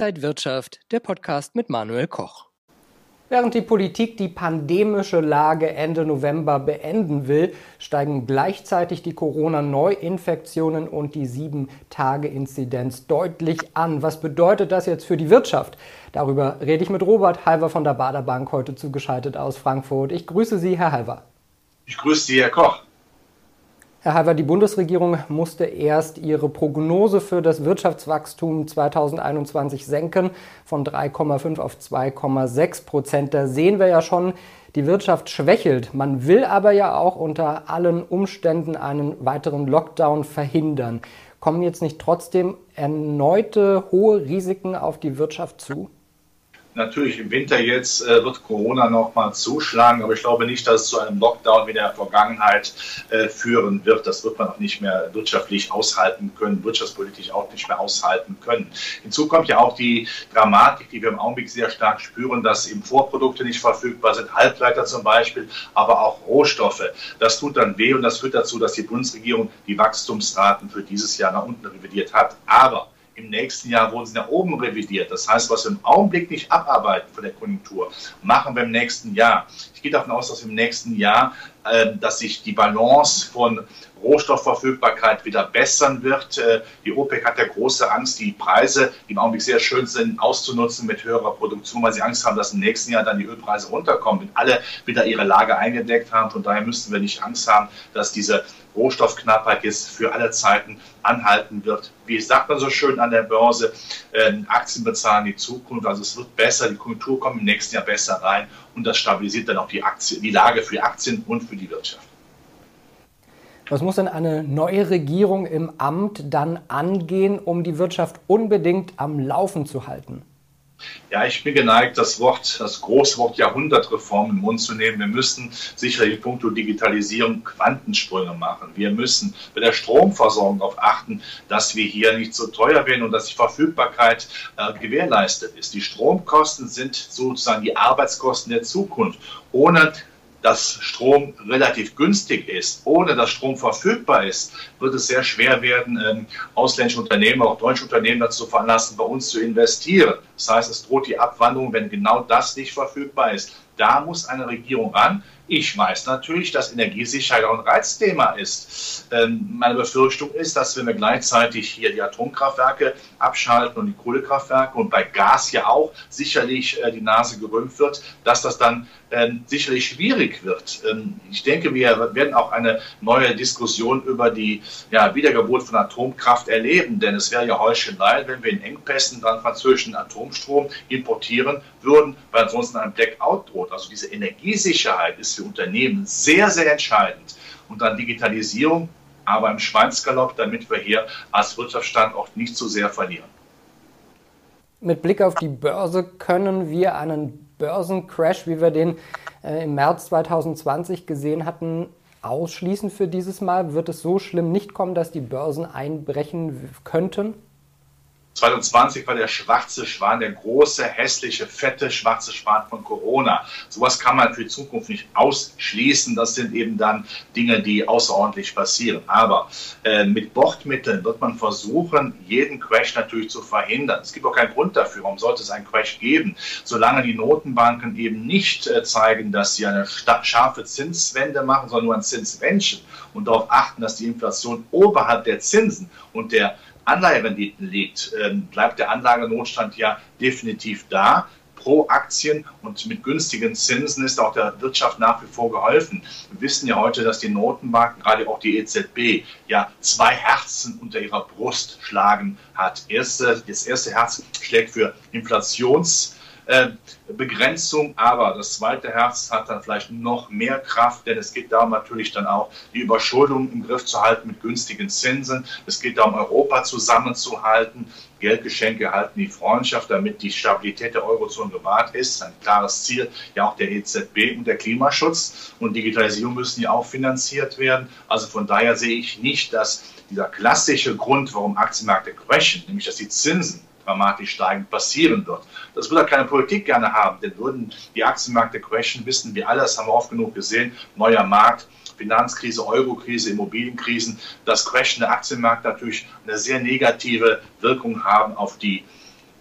Inside Wirtschaft, der Podcast mit Manuel Koch. Während die Politik die pandemische Lage Ende November beenden will, steigen gleichzeitig die Corona-Neuinfektionen und die 7-Tage-Inzidenz deutlich an. Was bedeutet das jetzt für die Wirtschaft? Darüber rede ich mit Robert Halver von der Bader Bank heute zugeschaltet aus Frankfurt. Ich grüße Sie, Herr Halver. Ich grüße Sie, Herr Koch. Herr Halver, die Bundesregierung musste erst ihre Prognose für das Wirtschaftswachstum 2021 senken von 3,5 auf 2,6 Prozent. Da sehen wir ja schon, die Wirtschaft schwächelt. Man will aber ja auch unter allen Umständen einen weiteren Lockdown verhindern. Kommen jetzt nicht trotzdem erneute hohe Risiken auf die Wirtschaft zu? Natürlich im Winter jetzt äh, wird Corona nochmal zuschlagen, aber ich glaube nicht, dass es zu einem Lockdown wie in der Vergangenheit äh, führen wird. Das wird man auch nicht mehr wirtschaftlich aushalten können, wirtschaftspolitisch auch nicht mehr aushalten können. Hinzu kommt ja auch die Dramatik, die wir im Augenblick sehr stark spüren, dass eben Vorprodukte nicht verfügbar sind, Halbleiter zum Beispiel, aber auch Rohstoffe. Das tut dann weh und das führt dazu, dass die Bundesregierung die Wachstumsraten für dieses Jahr nach unten revidiert hat. Aber im nächsten Jahr wurden sie nach oben revidiert. Das heißt, was wir im Augenblick nicht abarbeiten von der Konjunktur, machen wir im nächsten Jahr. Ich gehe davon aus, dass im nächsten Jahr, dass sich die Balance von Rohstoffverfügbarkeit wieder bessern wird. Äh, die OPEC hat ja große Angst, die Preise, die im Augenblick sehr schön sind, auszunutzen mit höherer Produktion, weil sie Angst haben, dass im nächsten Jahr dann die Ölpreise runterkommen, wenn alle wieder ihre Lage eingedeckt haben. Von daher müssten wir nicht Angst haben, dass diese Rohstoffknappheit jetzt für alle Zeiten anhalten wird. Wie sagt man so schön an der Börse, äh, Aktien bezahlen die Zukunft. Also es wird besser, die Konjunktur kommt im nächsten Jahr besser rein und das stabilisiert dann auch die, Aktie, die Lage für Aktien und für die Wirtschaft. Was muss denn eine neue Regierung im Amt dann angehen, um die Wirtschaft unbedingt am Laufen zu halten? Ja, ich bin geneigt, das Wort, das Großwort Jahrhundertreform im Mund zu nehmen. Wir müssen sicherlich punkto Digitalisierung Quantensprünge machen. Wir müssen bei der Stromversorgung darauf achten, dass wir hier nicht so teuer werden und dass die Verfügbarkeit äh, gewährleistet ist. Die Stromkosten sind sozusagen die Arbeitskosten der Zukunft. Ohne dass Strom relativ günstig ist, ohne dass Strom verfügbar ist, wird es sehr schwer werden, ähm, ausländische Unternehmen, auch deutsche Unternehmen dazu veranlassen, bei uns zu investieren. Das heißt, es droht die Abwanderung, wenn genau das nicht verfügbar ist. Da muss eine Regierung ran. Ich weiß natürlich, dass Energiesicherheit auch ein Reizthema ist. Ähm, meine Befürchtung ist, dass wenn wir gleichzeitig hier die Atomkraftwerke abschalten und die Kohlekraftwerke und bei Gas ja auch sicherlich äh, die Nase gerümpft wird, dass das dann ähm, sicherlich schwierig wird. Ähm, ich denke, wir werden auch eine neue Diskussion über die ja, Wiedergeburt von Atomkraft erleben, denn es wäre ja Heuchelei, wenn wir in Engpässen dann französischen Atomstrom importieren würden, weil ansonsten ein Blackout droht. Also diese Energiesicherheit ist für Unternehmen sehr, sehr entscheidend. Und dann Digitalisierung, aber im Schweinsgalopp, damit wir hier als Wirtschaftsstandort nicht zu sehr verlieren. Mit Blick auf die Börse können wir einen Börsencrash, wie wir den äh, im März 2020 gesehen hatten, ausschließen für dieses Mal? Wird es so schlimm nicht kommen, dass die Börsen einbrechen könnten? 2020 war der schwarze Schwan, der große, hässliche, fette schwarze Schwan von Corona. Sowas kann man für die Zukunft nicht ausschließen. Das sind eben dann Dinge, die außerordentlich passieren. Aber äh, mit Bordmitteln wird man versuchen, jeden Crash natürlich zu verhindern. Es gibt auch keinen Grund dafür. Warum sollte es einen Crash geben? Solange die Notenbanken eben nicht äh, zeigen, dass sie eine scharfe Zinswende machen, sondern nur ein Zinswändchen und darauf achten, dass die Inflation oberhalb der Zinsen und der Anleiherenditen liegt, ähm, bleibt der Anlagenotstand ja definitiv da. Pro Aktien und mit günstigen Zinsen ist auch der Wirtschaft nach wie vor geholfen. Wir wissen ja heute, dass die Notenbanken, gerade auch die EZB, ja zwei Herzen unter ihrer Brust schlagen hat. Erste, das erste Herz schlägt für Inflations- Begrenzung, aber das zweite Herz hat dann vielleicht noch mehr Kraft, denn es geht darum natürlich dann auch, die Überschuldung im Griff zu halten mit günstigen Zinsen. Es geht darum, Europa zusammenzuhalten. Geldgeschenke halten die Freundschaft, damit die Stabilität der Eurozone gewahrt ist. Ein klares Ziel ja auch der EZB und der Klimaschutz. Und Digitalisierung müssen ja auch finanziert werden. Also von daher sehe ich nicht, dass dieser klassische Grund, warum Aktienmärkte crashen, nämlich dass die Zinsen dramatisch steigend passieren wird. Das würde keine Politik gerne haben, denn würden die Aktienmärkte crashen, wissen wir alles, haben wir oft genug gesehen, neuer Markt, Finanzkrise, Eurokrise,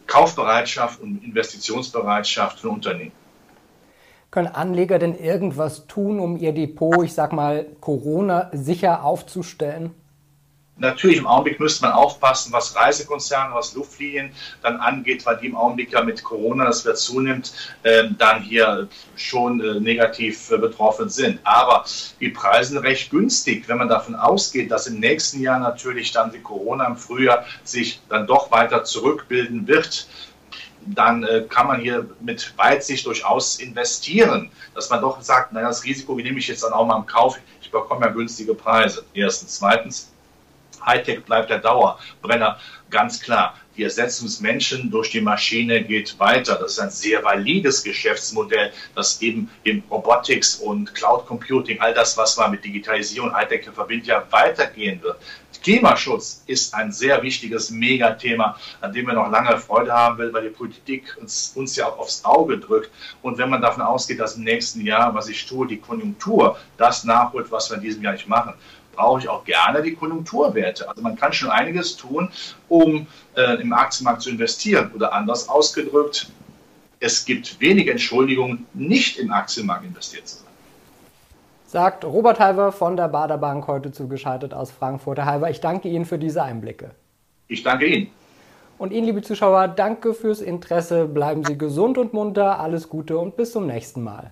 Kaufbereitschaft und Investitionsbereitschaft für Unternehmen. Können Anleger denn irgendwas tun, um ihr Depot, ich sag mal, Corona sicher aufzustellen? Natürlich, im Augenblick müsste man aufpassen, was Reisekonzerne, was Luftlinien dann angeht, weil die im Augenblick ja mit Corona, das wird zunimmt, äh, dann hier schon äh, negativ äh, betroffen sind. Aber die Preise recht günstig, wenn man davon ausgeht, dass im nächsten Jahr natürlich dann die Corona im Frühjahr sich dann doch weiter zurückbilden wird dann äh, kann man hier mit Weitsicht durchaus investieren, dass man doch sagt, naja, das Risiko nehme ich jetzt dann auch mal im Kauf, ich bekomme ja günstige Preise. Erstens. Zweitens, Hightech bleibt der Dauerbrenner, ganz klar. Die Ersetzung des Menschen durch die Maschine geht weiter. Das ist ein sehr valides Geschäftsmodell, das eben in Robotics und Cloud Computing, all das, was man mit Digitalisierung und Hightech verbindet, ja weitergehen wird. Klimaschutz ist ein sehr wichtiges Megathema, an dem wir noch lange Freude haben will, weil die Politik uns, uns ja auch aufs Auge drückt. Und wenn man davon ausgeht, dass im nächsten Jahr, was ich tue, die Konjunktur das nachholt, was wir in diesem Jahr nicht machen, brauche ich auch gerne die Konjunkturwerte. Also man kann schon einiges tun, um äh, im Aktienmarkt zu investieren. Oder anders ausgedrückt, es gibt wenige Entschuldigungen, nicht im Aktienmarkt investiert zu sein. Sagt Robert Halver von der Bader Bank heute zugeschaltet aus Frankfurt. Herr Halver, ich danke Ihnen für diese Einblicke. Ich danke Ihnen. Und Ihnen, liebe Zuschauer, danke fürs Interesse. Bleiben Sie gesund und munter. Alles Gute und bis zum nächsten Mal.